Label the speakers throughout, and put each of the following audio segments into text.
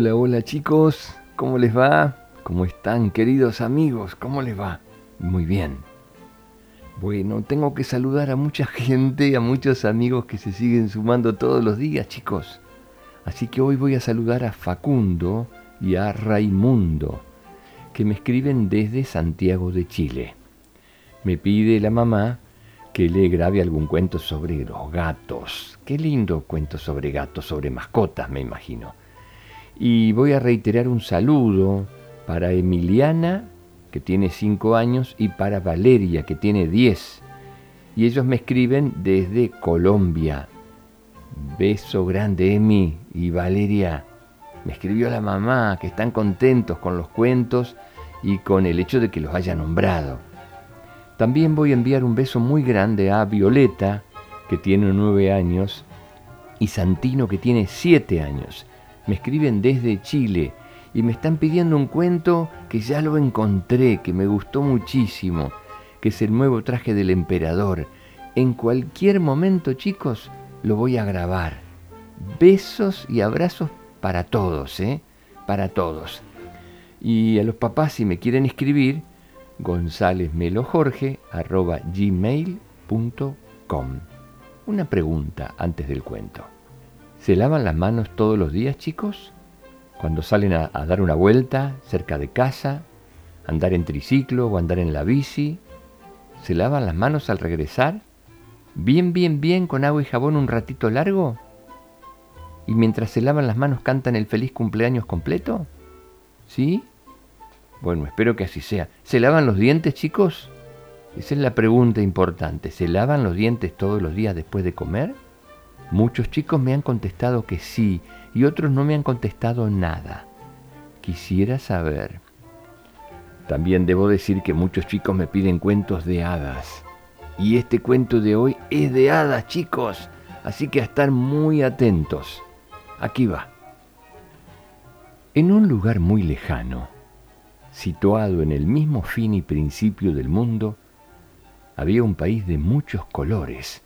Speaker 1: Hola, hola chicos, ¿cómo les va? ¿Cómo están queridos amigos? ¿Cómo les va? Muy bien. Bueno, tengo que saludar a mucha gente, a muchos amigos que se siguen sumando todos los días, chicos. Así que hoy voy a saludar a Facundo y a Raimundo, que me escriben desde Santiago de Chile. Me pide la mamá que le grabe algún cuento sobre los gatos. Qué lindo cuento sobre gatos, sobre mascotas, me imagino. Y voy a reiterar un saludo para Emiliana, que tiene 5 años, y para Valeria, que tiene 10. Y ellos me escriben desde Colombia. Beso grande, Emi y Valeria. Me escribió la mamá que están contentos con los cuentos y con el hecho de que los haya nombrado. También voy a enviar un beso muy grande a Violeta, que tiene 9 años, y Santino, que tiene 7 años me escriben desde Chile y me están pidiendo un cuento que ya lo encontré, que me gustó muchísimo, que es el nuevo traje del emperador. En cualquier momento, chicos, lo voy a grabar. Besos y abrazos para todos, ¿eh? Para todos. Y a los papás, si me quieren escribir, gonzalezmelojorge.gmail.com Una pregunta antes del cuento. ¿Se lavan las manos todos los días, chicos? Cuando salen a, dar una vuelta cerca de casa, andar en triciclo o andar en la bici. ¿Se lavan las manos al regresar? ¿Bien, bien, bien con agua y jabón un ratito largo? ¿Y mientras se lavan las manos cantan el feliz cumpleaños completo? ¿Sí? Bueno, espero que así sea. ¿Se lavan los dientes, chicos? Esa es la pregunta importante. ¿Se lavan los dientes todos los días después de comer? Muchos chicos me han contestado que sí y otros no me han contestado nada. Quisiera saber. También debo decir que muchos chicos me piden cuentos de hadas. Y este cuento de hoy es de hadas, chicos. Así que a estar muy atentos. Aquí va. En un lugar muy lejano, situado en el mismo fin y principio del mundo, había un país de muchos colores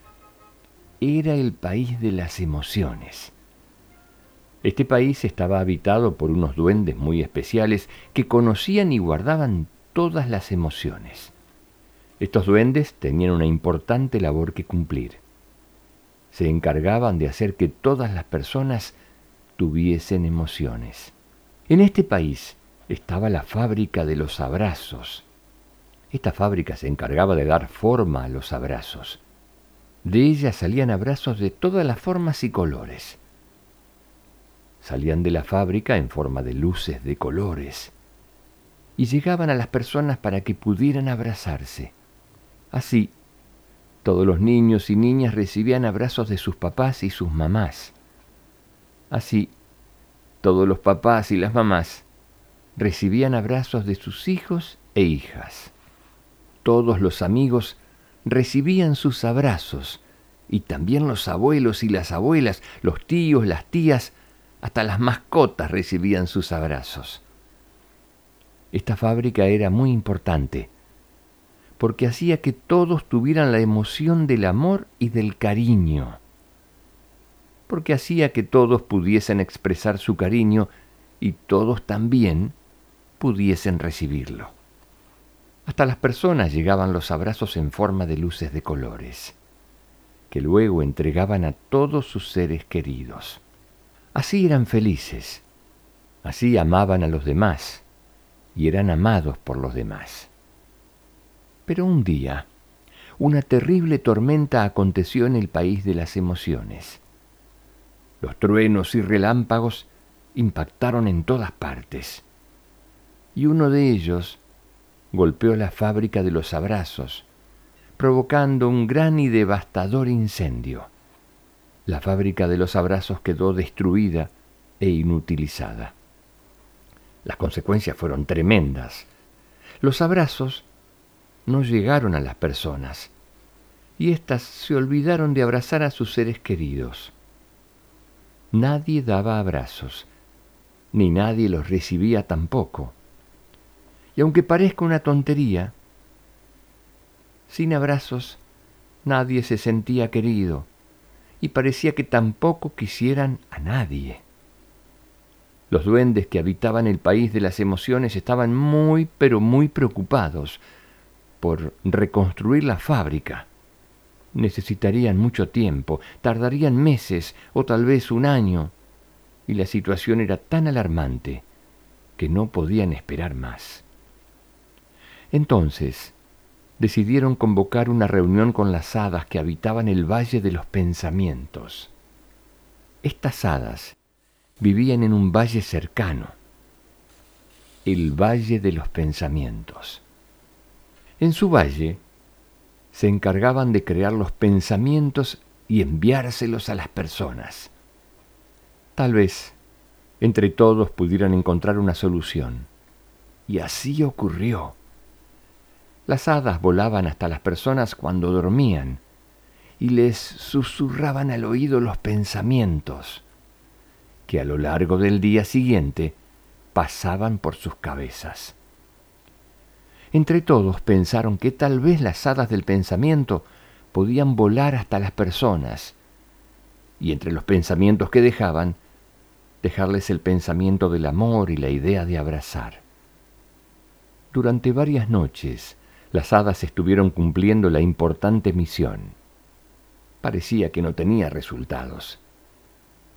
Speaker 1: era el país de las emociones. Este país estaba habitado por unos duendes muy especiales que conocían y guardaban todas las emociones. Estos duendes tenían una importante labor que cumplir. Se encargaban de hacer que todas las personas tuviesen emociones. En este país estaba la fábrica de los abrazos. Esta fábrica se encargaba de dar forma a los abrazos. De ella salían abrazos de todas las formas y colores. Salían de la fábrica en forma de luces de colores y llegaban a las personas para que pudieran abrazarse. Así, todos los niños y niñas recibían abrazos de sus papás y sus mamás. Así, todos los papás y las mamás recibían abrazos de sus hijos e hijas. Todos los amigos recibían sus abrazos, y también los abuelos y las abuelas, los tíos, las tías, hasta las mascotas recibían sus abrazos. Esta fábrica era muy importante, porque hacía que todos tuvieran la emoción del amor y del cariño, porque hacía que todos pudiesen expresar su cariño y todos también pudiesen recibirlo. Hasta las personas llegaban los abrazos en forma de luces de colores, que luego entregaban a todos sus seres queridos. Así eran felices, así amaban a los demás y eran amados por los demás. Pero un día, una terrible tormenta aconteció en el país de las emociones. Los truenos y relámpagos impactaron en todas partes, y uno de ellos golpeó la fábrica de los abrazos, provocando un gran y devastador incendio. La fábrica de los abrazos quedó destruida e inutilizada. Las consecuencias fueron tremendas. Los abrazos no llegaron a las personas y éstas se olvidaron de abrazar a sus seres queridos. Nadie daba abrazos, ni nadie los recibía tampoco. Y aunque parezca una tontería, sin abrazos nadie se sentía querido y parecía que tampoco quisieran a nadie. Los duendes que habitaban el país de las emociones estaban muy, pero muy preocupados por reconstruir la fábrica. Necesitarían mucho tiempo, tardarían meses o tal vez un año, y la situación era tan alarmante que no podían esperar más. Entonces, decidieron convocar una reunión con las hadas que habitaban el Valle de los Pensamientos. Estas hadas vivían en un valle cercano, el Valle de los Pensamientos. En su valle se encargaban de crear los pensamientos y enviárselos a las personas. Tal vez entre todos pudieran encontrar una solución. Y así ocurrió. Las hadas volaban hasta las personas cuando dormían y les susurraban al oído los pensamientos que a lo largo del día siguiente pasaban por sus cabezas. Entre todos pensaron que tal vez las hadas del pensamiento podían volar hasta las personas, y entre los pensamientos que dejaban, dejarles el pensamiento del amor y la idea de abrazar. Durante varias noches, las hadas estuvieron cumpliendo la importante misión. Parecía que no tenía resultados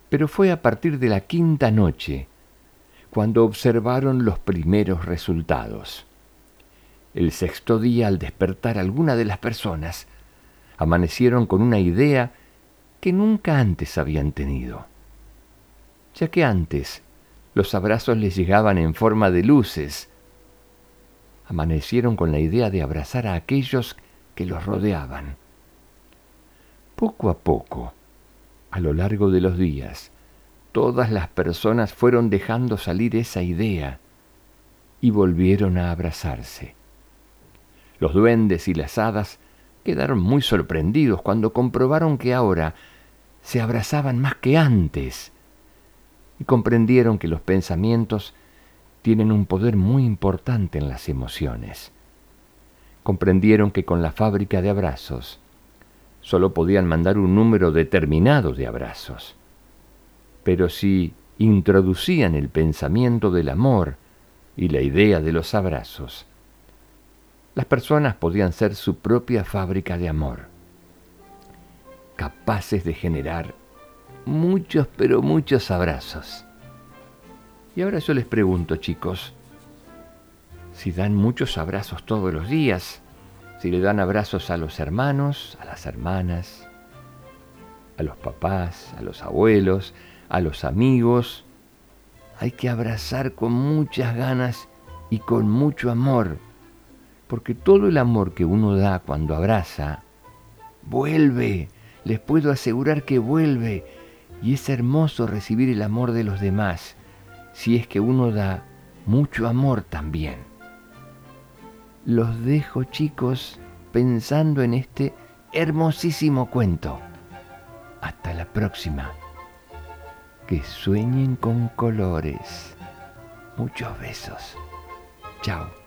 Speaker 1: pero fue a partir de la quinta noche cuando observaron los primeros resultados. El sexto día, al despertar alguna de las personas, amanecieron con una idea que nunca antes habían tenido, ya que antes los abrazos les llegaban en forma de luces. Amanecieron con la idea de abrazar a aquellos que los rodeaban. Poco a poco, a lo largo de los días, todas las personas fueron dejando salir esa idea y volvieron a abrazarse. Los duendes y las hadas quedaron muy sorprendidos cuando comprobaron que ahora se abrazaban más que antes y comprendieron que los pensamientos tienen un poder muy importante en las emociones. Comprendieron que con la fábrica de abrazos solo podían mandar un número determinado de abrazos. Pero si introducían el pensamiento del amor y la idea de los abrazos, las personas podían ser su propia fábrica de amor, capaces de generar muchos, pero muchos abrazos. Y ahora yo les pregunto, chicos, si dan muchos abrazos todos los días, si le dan abrazos a los hermanos, a las hermanas, a los papás, a los abuelos, a los amigos, hay que abrazar con muchas ganas y con mucho amor, porque todo el amor que uno da cuando abraza, vuelve, les puedo asegurar que vuelve, y es hermoso recibir el amor de los demás, si es que uno da mucho amor también los dejo chicos pensando en este hermosísimo cuento. Hasta la próxima. Que sueñen con colores. Muchos besos. Chao.